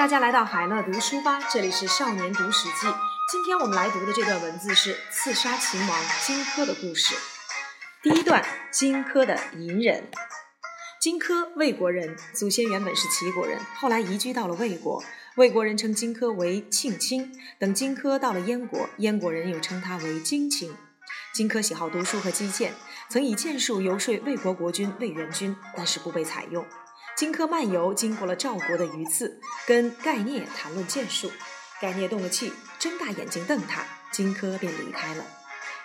大家来到海乐读书吧，这里是少年读史记。今天我们来读的这段文字是刺杀秦王荆轲的故事。第一段，荆轲的隐忍。荆轲，魏国人，祖先原本是齐国人，后来移居到了魏国。魏国人称荆轲为庆卿。等荆轲到了燕国，燕国人又称他为荆卿。荆轲喜好读书和击剑，曾以剑术游说魏国国君魏元君，但是不被采用。荆轲漫游，经过了赵国的榆次，跟盖聂谈论剑术。盖聂动了气，睁大眼睛瞪他，荆轲便离开了。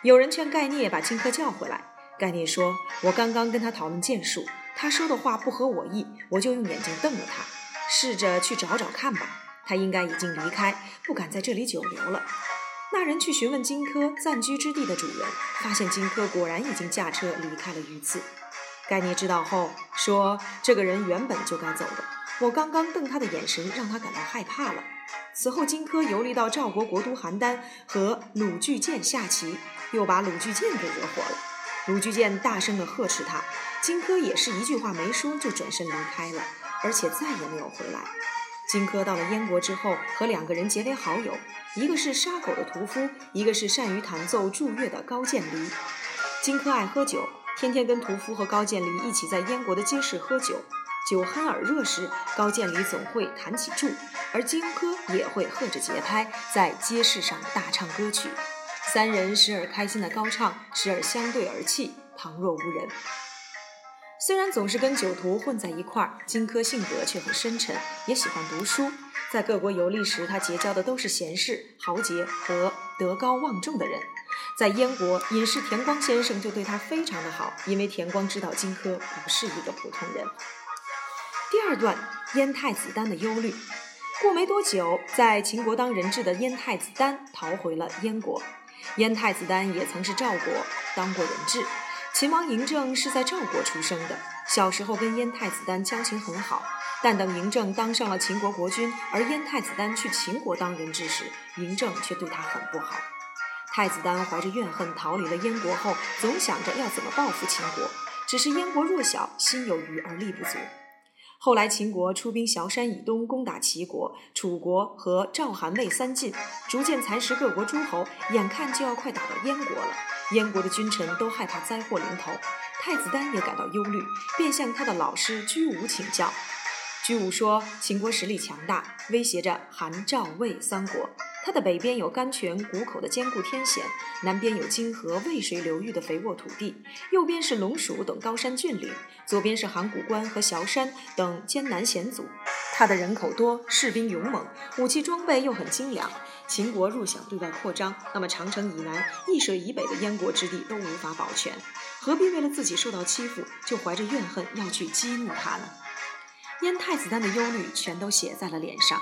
有人劝盖聂把荆轲叫回来，盖聂说：“我刚刚跟他讨论剑术，他说的话不合我意，我就用眼睛瞪了他。试着去找找看吧，他应该已经离开，不敢在这里久留了。”那人去询问荆轲暂居之地的主人，发现荆轲果然已经驾车离开了榆次。盖聂知道后说：“这个人原本就该走的，我刚刚瞪他的眼神让他感到害怕了。”此后，荆轲游历到赵国国都邯郸，和鲁巨剑下棋，又把鲁巨剑给惹火了。鲁巨剑大声地呵斥他，荆轲也是一句话没说就转身离开了，而且再也没有回来。荆轲到了燕国之后，和两个人结为好友，一个是杀狗的屠夫，一个是善于弹奏祝乐的高渐离。荆轲爱喝酒。天天跟屠夫和高渐离一起在燕国的街市喝酒，酒酣耳热时，高渐离总会弹起柱，而荆轲也会和着节拍在街市上大唱歌曲，三人时而开心的高唱，时而相对而泣，旁若无人。虽然总是跟酒徒混在一块儿，荆轲性格却很深沉，也喜欢读书。在各国游历时，他结交的都是贤士、豪杰和德高望重的人。在燕国，隐士田光先生就对他非常的好，因为田光知道荆轲不是一个普通人。第二段，燕太子丹的忧虑。过没多久，在秦国当人质的燕太子丹逃回了燕国。燕太子丹也曾是赵国当过人质。秦王嬴政是在赵国出生的，小时候跟燕太子丹交情很好。但等嬴政当上了秦国国君，而燕太子丹去秦国当人质时，嬴政却对他很不好。太子丹怀着怨恨逃离了燕国后，总想着要怎么报复秦国。只是燕国弱小，心有余而力不足。后来秦国出兵崤山以东攻打齐国、楚国和赵、韩、魏三晋，逐渐蚕食各国诸侯，眼看就要快打到燕国了。燕国的君臣都害怕灾祸临头，太子丹也感到忧虑，便向他的老师居武请教。居武说：“秦国实力强大，威胁着韩、赵、魏三国。”它的北边有甘泉谷口的坚固天险，南边有泾河渭水流域的肥沃土地，右边是龙蜀等高山峻岭，左边是函谷关和崤山等艰难险阻。它的人口多，士兵勇猛，武器装备又很精良。秦国若想对外扩张，那么长城以南、易水以北的燕国之地都无法保全，何必为了自己受到欺负，就怀着怨恨要去激怒他呢？燕太子丹的忧虑全都写在了脸上。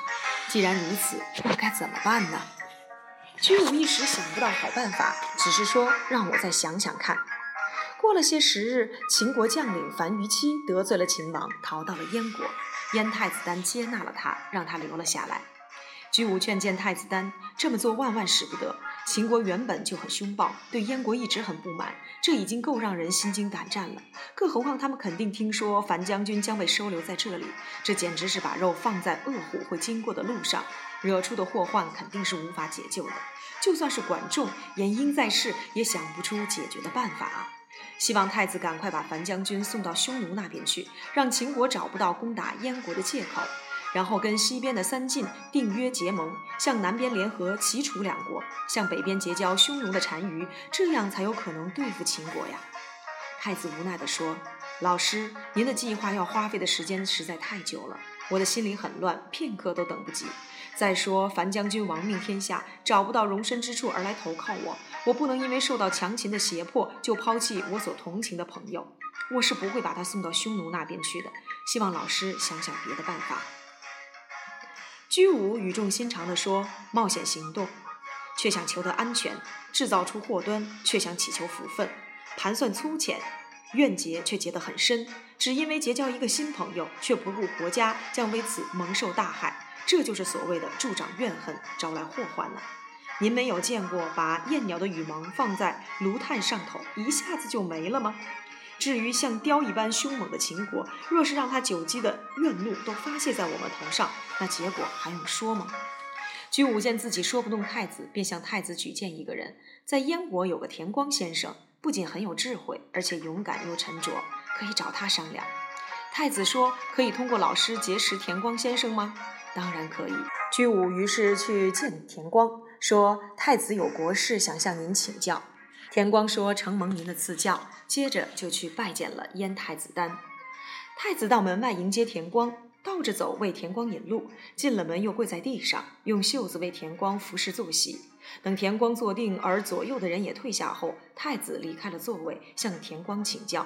既然如此，我该怎么办呢？居武一时想不到好办法，只是说让我再想想看。过了些时日，秦国将领樊於期得罪了秦王，逃到了燕国。燕太子丹接纳了他，让他留了下来。居武劝谏太子丹这么做万万使不得。秦国原本就很凶暴，对燕国一直很不满，这已经够让人心惊胆战了。更何况他们肯定听说樊将军将被收留在这里，这简直是把肉放在恶虎会经过的路上，惹出的祸患肯定是无法解救的。就算是管仲、颜婴在世，也想不出解决的办法啊！希望太子赶快把樊将军送到匈奴那边去，让秦国找不到攻打燕国的借口。然后跟西边的三晋订约结盟，向南边联合齐楚两国，向北边结交匈奴的单于，这样才有可能对付秦国呀。太子无奈地说：“老师，您的计划要花费的时间实在太久了，我的心里很乱，片刻都等不及。再说樊将军亡命天下，找不到容身之处而来投靠我，我不能因为受到强秦的胁迫就抛弃我所同情的朋友。我是不会把他送到匈奴那边去的。希望老师想想别的办法。”居无语重心长地说：“冒险行动，却想求得安全；制造出祸端，却想祈求福分；盘算粗浅，怨结却结得很深。只因为结交一个新朋友，却不顾国家将为此蒙受大害。这就是所谓的助长怨恨，招来祸患了。您没有见过把燕鸟的羽毛放在炉炭上头，一下子就没了吗？”至于像雕一般凶猛的秦国，若是让他久积的怨怒都发泄在我们头上，那结果还用说吗？居武见自己说不动太子，便向太子举荐一个人，在燕国有个田光先生，不仅很有智慧，而且勇敢又沉着，可以找他商量。太子说：“可以通过老师结识田光先生吗？”“当然可以。”居武于是去见田光，说：“太子有国事想向您请教。”田光说：“承蒙您的赐教。”接着就去拜见了燕太子丹。太子到门外迎接田光，倒着走为田光引路。进了门又跪在地上，用袖子为田光服侍坐席。等田光坐定，而左右的人也退下后，太子离开了座位，向田光请教。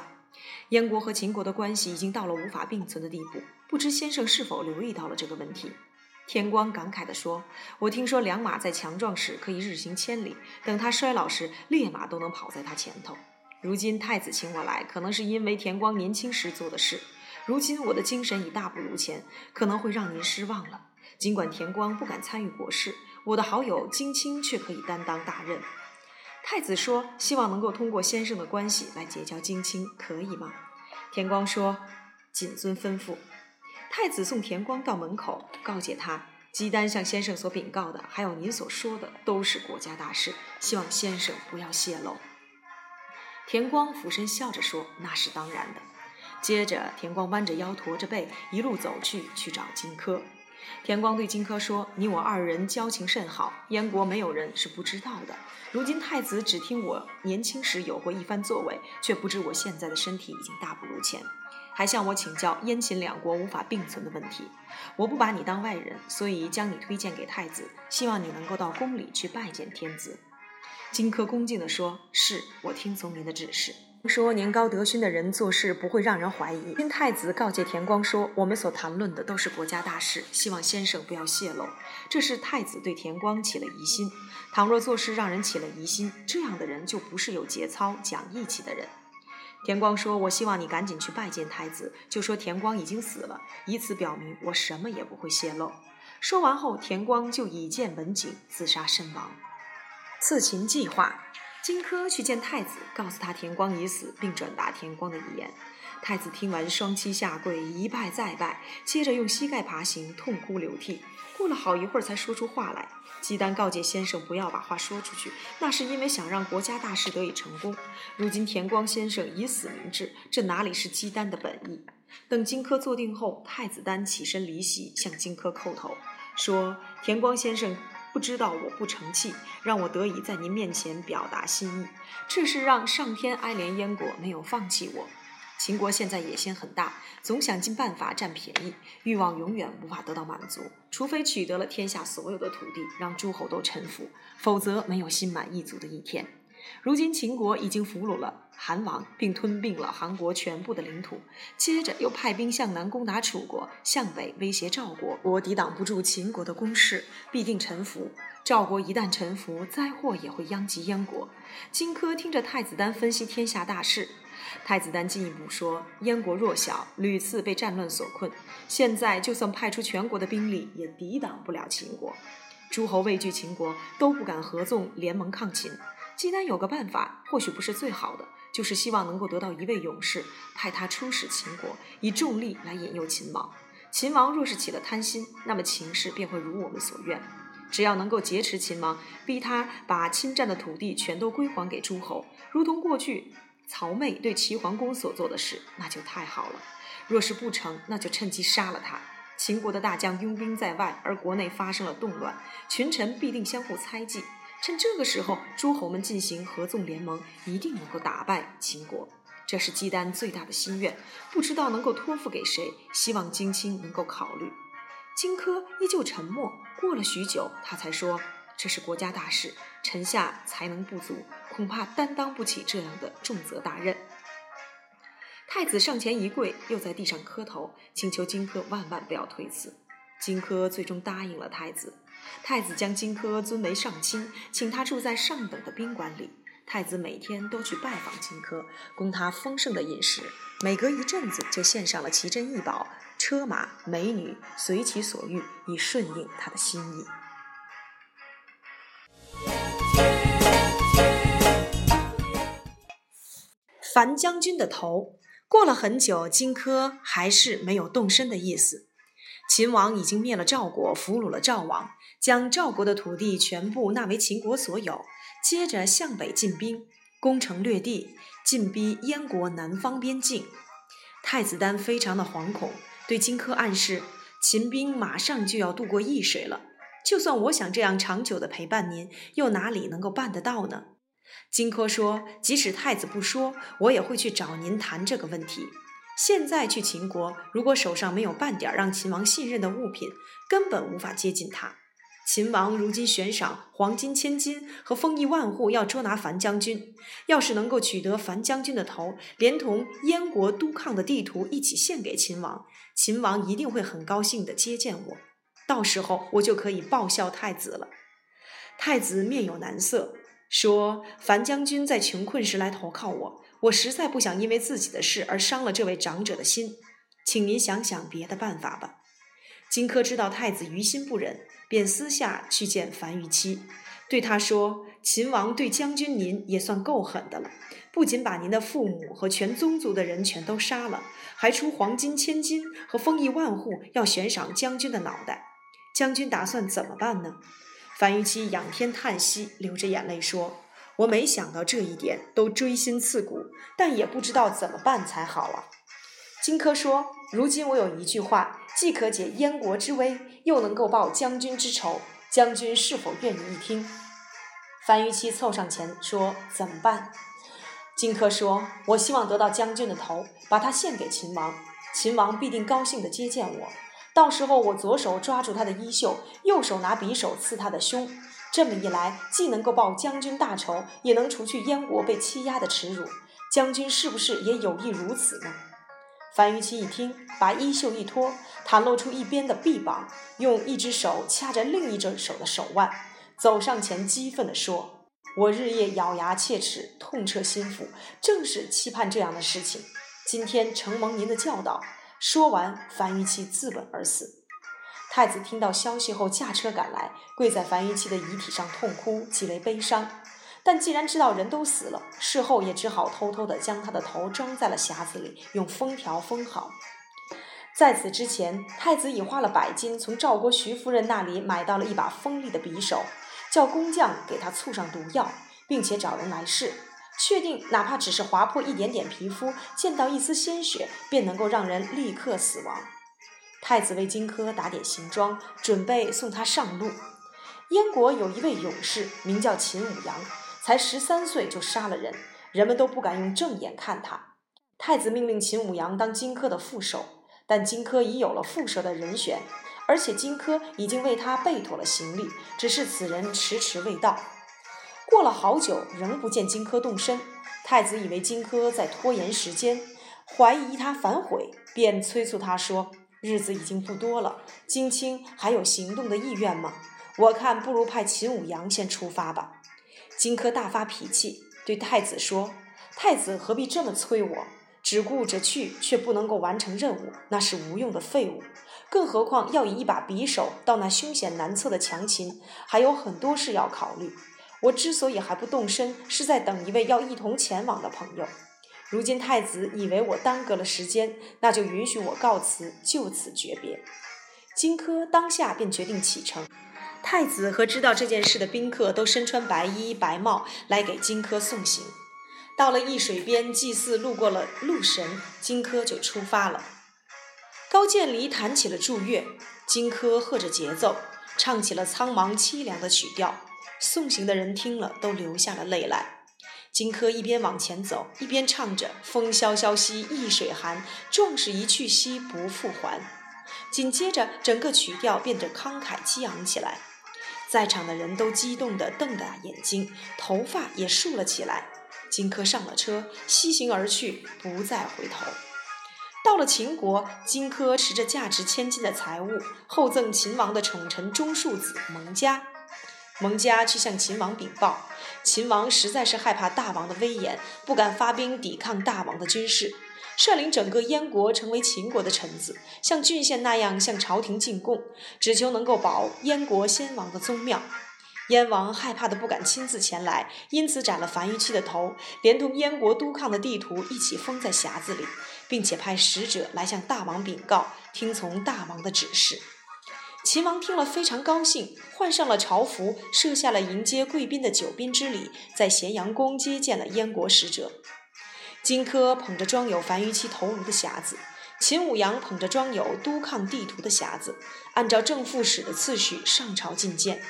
燕国和秦国的关系已经到了无法并存的地步，不知先生是否留意到了这个问题？田光感慨地说：“我听说良马在强壮时可以日行千里，等它衰老时，烈马都能跑在它前头。如今太子请我来，可能是因为田光年轻时做的事。如今我的精神已大不如前，可能会让您失望了。尽管田光不敢参与国事，我的好友金青却可以担当大任。”太子说：“希望能够通过先生的关系来结交金青，可以吗？”田光说：“谨遵吩咐。”太子送田光到门口，告诫他：“姬丹向先生所禀告的，还有您所说的，都是国家大事，希望先生不要泄露。”田光俯身笑着说：“那是当然的。”接着，田光弯着腰，驼着背，一路走去，去找荆轲。田光对荆轲说：“你我二人交情甚好，燕国没有人是不知道的。如今太子只听我年轻时有过一番作为，却不知我现在的身体已经大不如前，还向我请教燕秦两国无法并存的问题。我不把你当外人，所以将你推荐给太子，希望你能够到宫里去拜见天子。”荆轲恭敬地说：“是我听从您的指示。”说年高德勋的人做事不会让人怀疑。听太子告诫田光说：“我们所谈论的都是国家大事，希望先生不要泄露。”这是太子对田光起了疑心。倘若做事让人起了疑心，这样的人就不是有节操、讲义气的人。田光说：“我希望你赶紧去拜见太子，就说田光已经死了，以此表明我什么也不会泄露。”说完后，田光就以剑文景，自杀身亡。刺秦计划。荆轲去见太子，告诉他田光已死，并转达田光的遗言。太子听完，双膝下跪，一拜再拜，接着用膝盖爬行，痛哭流涕。过了好一会儿，才说出话来。姬丹告诫先生不要把话说出去，那是因为想让国家大事得以成功。如今田光先生以死明志，这哪里是姬丹的本意？等荆轲坐定后，太子丹起身离席，向荆轲叩头，说：“田光先生。”不知道我不成器，让我得以在您面前表达心意，这是让上天哀怜燕国没有放弃我。秦国现在野心很大，总想尽办法占便宜，欲望永远无法得到满足，除非取得了天下所有的土地，让诸侯都臣服，否则没有心满意足的一天。如今秦国已经俘虏了韩王，并吞并了韩国全部的领土，接着又派兵向南攻打楚国，向北威胁赵国。我抵挡不住秦国的攻势，必定臣服。赵国一旦臣服，灾祸也会殃及燕国。荆轲听着太子丹分析天下大事，太子丹进一步说：燕国弱小，屡次被战乱所困，现在就算派出全国的兵力，也抵挡不了秦国。诸侯畏惧秦国，都不敢合纵联盟抗秦。姬丹有个办法，或许不是最好的，就是希望能够得到一位勇士，派他出使秦国，以重力来引诱秦王。秦王若是起了贪心，那么秦氏便会如我们所愿。只要能够劫持秦王，逼他把侵占的土地全都归还给诸侯，如同过去曹妹对齐桓公所做的事，那就太好了。若是不成，那就趁机杀了他。秦国的大将拥兵在外，而国内发生了动乱，群臣必定相互猜忌。趁这个时候，诸侯们进行合纵联盟，一定能够打败秦国。这是姬丹最大的心愿，不知道能够托付给谁。希望荆青能够考虑。荆轲依旧沉默，过了许久，他才说：“这是国家大事，臣下才能不足，恐怕担当不起这样的重责大任。”太子上前一跪，又在地上磕头，请求荆轲万万不要推辞。荆轲最终答应了太子。太子将荆轲尊为上卿，请他住在上等的宾馆里。太子每天都去拜访荆轲，供他丰盛的饮食。每隔一阵子，就献上了奇珍异宝、车马、美女，随其所欲，以顺应他的心意。樊将军的头。过了很久，荆轲还是没有动身的意思。秦王已经灭了赵国，俘虏了赵王，将赵国的土地全部纳为秦国所有，接着向北进兵，攻城略地，进逼燕国南方边境。太子丹非常的惶恐，对荆轲暗示：秦兵马上就要渡过易水了，就算我想这样长久的陪伴您，又哪里能够办得到呢？荆轲说：“即使太子不说，我也会去找您谈这个问题。现在去秦国，如果手上没有半点让秦王信任的物品，根本无法接近他。秦王如今悬赏黄金千金和封邑万户，要捉拿樊将军。要是能够取得樊将军的头，连同燕国督亢的地图一起献给秦王，秦王一定会很高兴地接见我。到时候，我就可以报效太子了。”太子面有难色。说樊将军在穷困时来投靠我，我实在不想因为自己的事而伤了这位长者的心，请您想想别的办法吧。荆轲知道太子于心不忍，便私下去见樊於期，对他说：“秦王对将军您也算够狠的了，不仅把您的父母和全宗族的人全都杀了，还出黄金千金和封邑万户要悬赏将军的脑袋，将军打算怎么办呢？”樊於期仰天叹息，流着眼泪说：“我没想到这一点，都锥心刺骨，但也不知道怎么办才好啊。”荆轲说：“如今我有一句话，既可解燕国之危，又能够报将军之仇，将军是否愿意一听？”樊於期凑上前说：“怎么办？”荆轲说：“我希望得到将军的头，把他献给秦王，秦王必定高兴地接见我。”到时候我左手抓住他的衣袖，右手拿匕首刺他的胸，这么一来，既能够报将军大仇，也能除去燕国被欺压的耻辱。将军是不是也有意如此呢？樊於期一听，把衣袖一脱，袒露出一边的臂膀，用一只手掐着另一只手的手腕，走上前，激愤地说：“我日夜咬牙切齿，痛彻心腑，正是期盼这样的事情。今天承蒙您的教导。”说完，樊於期自刎而死。太子听到消息后，驾车赶来，跪在樊於期的遗体上痛哭，极为悲伤。但既然知道人都死了，事后也只好偷偷地将他的头装在了匣子里，用封条封好。在此之前，太子已花了百金，从赵国徐夫人那里买到了一把锋利的匕首，叫工匠给他醋上毒药，并且找人来试。确定，哪怕只是划破一点点皮肤，见到一丝鲜血，便能够让人立刻死亡。太子为荆轲打点行装，准备送他上路。燕国有一位勇士，名叫秦舞阳，才十三岁就杀了人，人们都不敢用正眼看他。太子命令秦舞阳当荆轲的副手，但荆轲已有了副手的人选，而且荆轲已经为他备妥了行李，只是此人迟迟未到。过了好久，仍不见荆轲动身。太子以为荆轲在拖延时间，怀疑他反悔，便催促他说：“日子已经不多了，荆卿还有行动的意愿吗？我看不如派秦舞阳先出发吧。”荆轲大发脾气，对太子说：“太子何必这么催我？只顾着去，却不能够完成任务，那是无用的废物。更何况要以一把匕首到那凶险难测的强秦，还有很多事要考虑。”我之所以还不动身，是在等一位要一同前往的朋友。如今太子以为我耽搁了时间，那就允许我告辞，就此诀别。荆轲当下便决定启程。太子和知道这件事的宾客都身穿白衣白帽来给荆轲送行。到了易水边，祭祀路过了鹿神，荆轲就出发了。高渐离弹起了祝乐，荆轲和着节奏，唱起了苍茫凄凉的曲调。送行的人听了，都流下了泪来。荆轲一边往前走，一边唱着“风萧萧兮易水寒，壮士一去兮不复还”。紧接着，整个曲调变得慷慨激昂起来，在场的人都激动地瞪大眼睛，头发也竖了起来。荆轲上了车，西行而去，不再回头。到了秦国，荆轲持着价值千金的财物，厚赠秦王的宠臣中庶子蒙嘉。蒙嘉去向秦王禀报，秦王实在是害怕大王的威严，不敢发兵抵抗大王的军事，率领整个燕国成为秦国的臣子，像郡县那样向朝廷进贡，只求能够保燕国先王的宗庙。燕王害怕的不敢亲自前来，因此斩了樊於期的头，连同燕国督亢的地图一起封在匣子里，并且派使者来向大王禀告，听从大王的指示。秦王听了非常高兴，换上了朝服，设下了迎接贵宾的九宾之礼，在咸阳宫接见了燕国使者。荆轲捧着装有樊於期头颅的匣子，秦舞阳捧着装有督亢地图的匣子，按照正副使的次序上朝觐见。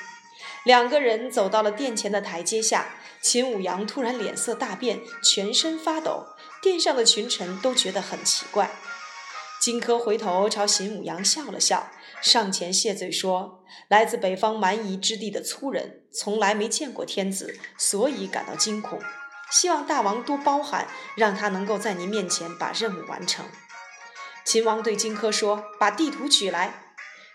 两个人走到了殿前的台阶下，秦舞阳突然脸色大变，全身发抖，殿上的群臣都觉得很奇怪。荆轲回头朝秦舞阳笑了笑，上前谢罪说：“来自北方蛮夷之地的粗人，从来没见过天子，所以感到惊恐。希望大王多包涵，让他能够在您面前把任务完成。”秦王对荆轲说：“把地图取来。”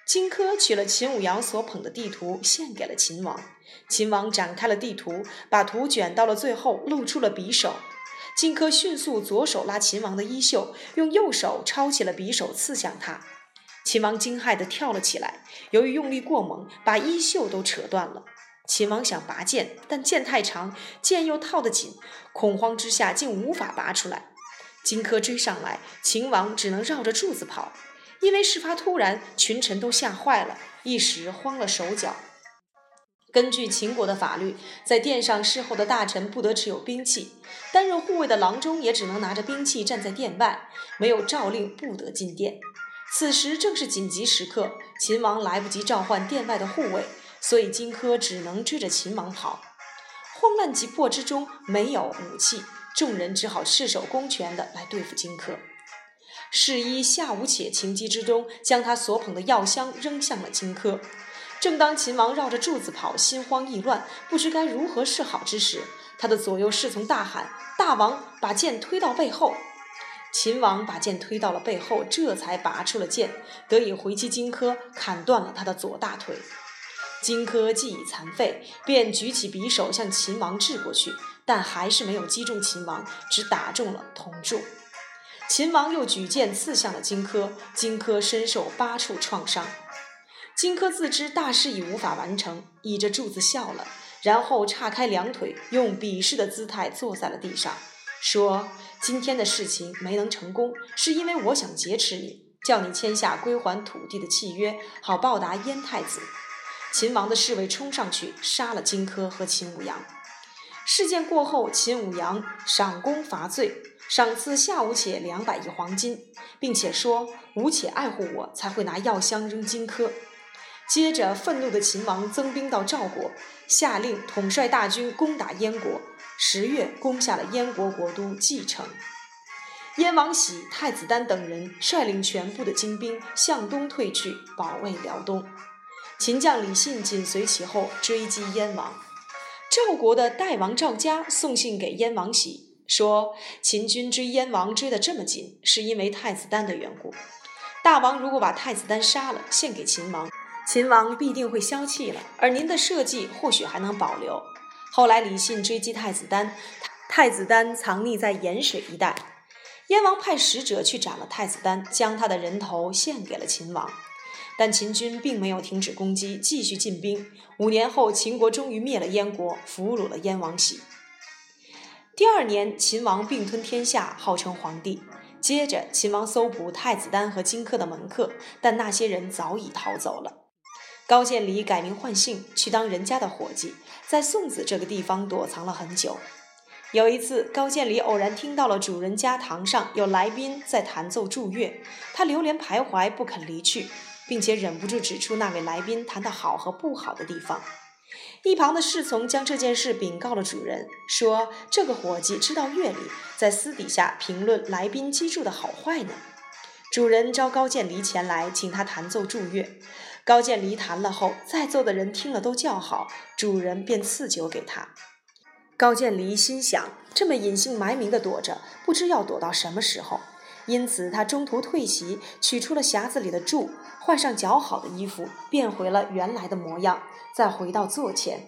荆轲取了秦舞阳所捧的地图，献给了秦王。秦王展开了地图，把图卷到了最后，露出了匕首。荆轲迅速左手拉秦王的衣袖，用右手抄起了匕首刺向他。秦王惊骇地跳了起来，由于用力过猛，把衣袖都扯断了。秦王想拔剑，但剑太长，剑又套得紧，恐慌之下竟无法拔出来。荆轲追上来，秦王只能绕着柱子跑。因为事发突然，群臣都吓坏了，一时慌了手脚。根据秦国的法律，在殿上侍候的大臣不得持有兵器，担任护卫的郎中也只能拿着兵器站在殿外，没有诏令不得进殿。此时正是紧急时刻，秦王来不及召唤殿外的护卫，所以荆轲只能追着秦王跑。慌乱急迫之中，没有武器，众人只好赤手空拳的来对付荆轲。侍医夏无且情急之中，将他所捧的药箱扔向了荆轲。正当秦王绕着柱子跑，心慌意乱，不知该如何是好之时，他的左右侍从大喊：“大王，把剑推到背后！”秦王把剑推到了背后，这才拔出了剑，得以回击荆轲，砍断了他的左大腿。荆轲既已残废，便举起匕首向秦王掷过去，但还是没有击中秦王，只打中了铜柱。秦王又举剑刺向了荆轲，荆轲身受八处创伤。荆轲自知大事已无法完成，倚着柱子笑了，然后岔开两腿，用鄙视的姿态坐在了地上，说：“今天的事情没能成功，是因为我想劫持你，叫你签下归还土地的契约，好报答燕太子。”秦王的侍卫冲上去杀了荆轲和秦舞阳。事件过后，秦舞阳赏功罚罪，赏赐夏无且两百亿黄金，并且说：“吴且爱护我，才会拿药箱扔荆轲。”接着，愤怒的秦王增兵到赵国，下令统帅大军攻打燕国。十月，攻下了燕国国都蓟城。燕王喜、太子丹等人率领全部的精兵向东退去，保卫辽东。秦将李信紧随其后，追击燕王。赵国的代王赵嘉送信给燕王喜，说秦军追燕王追得这么紧，是因为太子丹的缘故。大王如果把太子丹杀了，献给秦王。秦王必定会消气了，而您的设计或许还能保留。后来李信追击太子丹，太子丹藏匿在盐水一带，燕王派使者去斩了太子丹，将他的人头献给了秦王。但秦军并没有停止攻击，继续进兵。五年后，秦国终于灭了燕国，俘虏了燕王喜。第二年，秦王并吞天下，号称皇帝。接着，秦王搜捕太子丹和荆轲的门客，但那些人早已逃走了。高渐离改名换姓，去当人家的伙计，在宋子这个地方躲藏了很久。有一次，高渐离偶然听到了主人家堂上有来宾在弹奏祝乐，他流连徘徊，不肯离去，并且忍不住指出那位来宾弹得好和不好的地方。一旁的侍从将这件事禀告了主人，说这个伙计知道乐理，在私底下评论来宾击筑的好坏呢。主人召高渐离前来，请他弹奏祝乐。高渐离弹了后，在座的人听了都叫好，主人便赐酒给他。高渐离心想，这么隐姓埋名的躲着，不知要躲到什么时候，因此他中途退席，取出了匣子里的柱，换上较好的衣服，变回了原来的模样，再回到座前。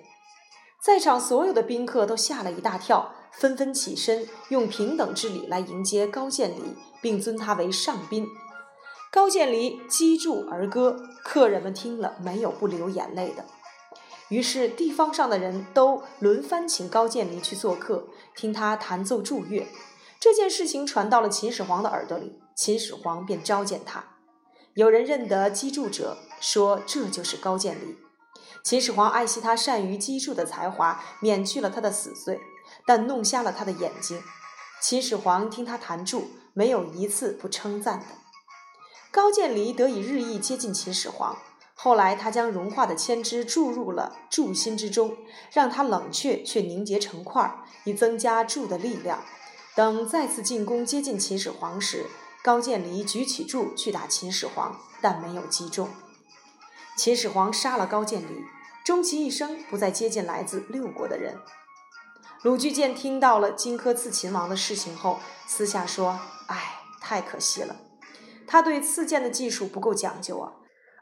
在场所有的宾客都吓了一大跳，纷纷起身，用平等之礼来迎接高渐离，并尊他为上宾。高渐离击筑而歌，客人们听了没有不流眼泪的。于是地方上的人都轮番请高渐离去做客，听他弹奏祝乐。这件事情传到了秦始皇的耳朵里，秦始皇便召见他。有人认得击筑者，说这就是高渐离。秦始皇爱惜他善于击筑的才华，免去了他的死罪，但弄瞎了他的眼睛。秦始皇听他弹铸，没有一次不称赞的。高渐离得以日益接近秦始皇。后来，他将融化的铅汁注入了柱心之中，让它冷却却凝结成块，以增加柱的力量。等再次进攻接近秦始皇时，高渐离举起柱去打秦始皇，但没有击中。秦始皇杀了高渐离。终其一生不再接近来自六国的人。鲁巨荐听到了荆轲刺秦王的事情后，私下说：“哎，太可惜了，他对刺剑的技术不够讲究啊，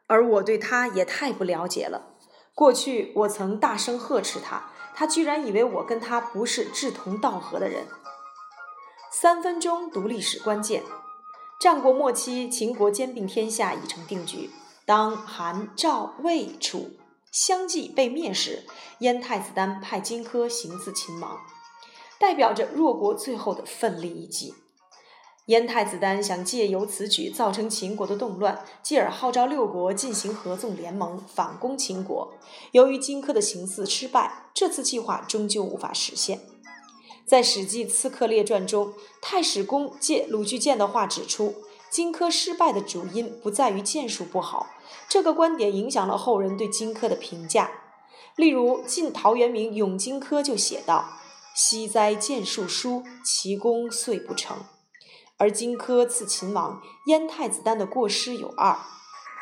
而我对他也太不了解了。过去我曾大声呵斥他，他居然以为我跟他不是志同道合的人。”三分钟读历史关键：战国末期，秦国兼并天下已成定局。当韩、赵、魏、楚。相继被灭时，燕太子丹派荆轲行刺秦王，代表着弱国最后的奋力一击。燕太子丹想借由此举造成秦国的动乱，继而号召六国进行合纵联盟反攻秦国。由于荆轲的行刺失败，这次计划终究无法实现。在《史记·刺客列传》中，太史公借鲁巨荐的话指出。荆轲失败的主因不在于剑术不好，这个观点影响了后人对荆轲的评价。例如，晋陶渊明《咏荆轲》就写道：“惜哉剑术疏，其功遂不成。”而荆轲刺秦王，燕太子丹的过失有二：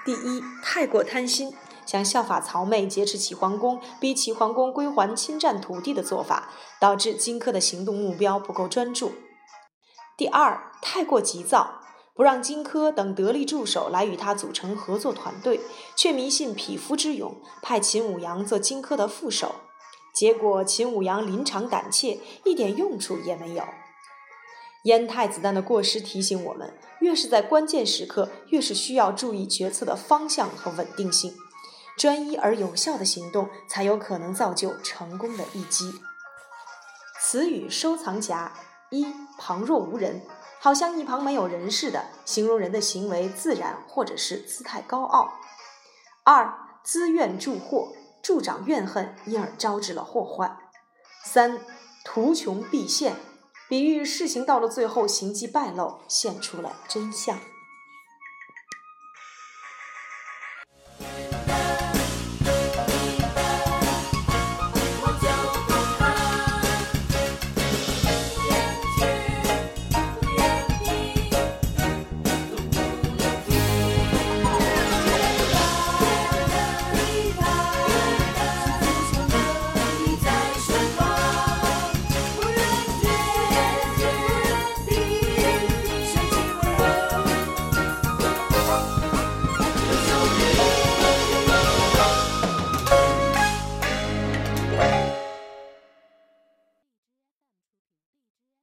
第一，太过贪心，想效法曹妹劫持齐桓公，逼齐桓公归还侵占土地的做法，导致荆轲的行动目标不够专注；第二，太过急躁。不让荆轲等得力助手来与他组成合作团队，却迷信匹夫之勇，派秦舞阳做荆轲的副手。结果秦舞阳临场胆怯，一点用处也没有。燕太子丹的过失提醒我们：越是在关键时刻，越是需要注意决策的方向和稳定性，专一而有效的行动才有可能造就成功的一击。词语收藏夹一：旁若无人。好像一旁没有人似的，形容人的行为自然或者是姿态高傲。二，资怨助祸，助长怨恨，因而招致了祸患。三，图穷匕现，比喻事情到了最后，行迹败露，现出了真相。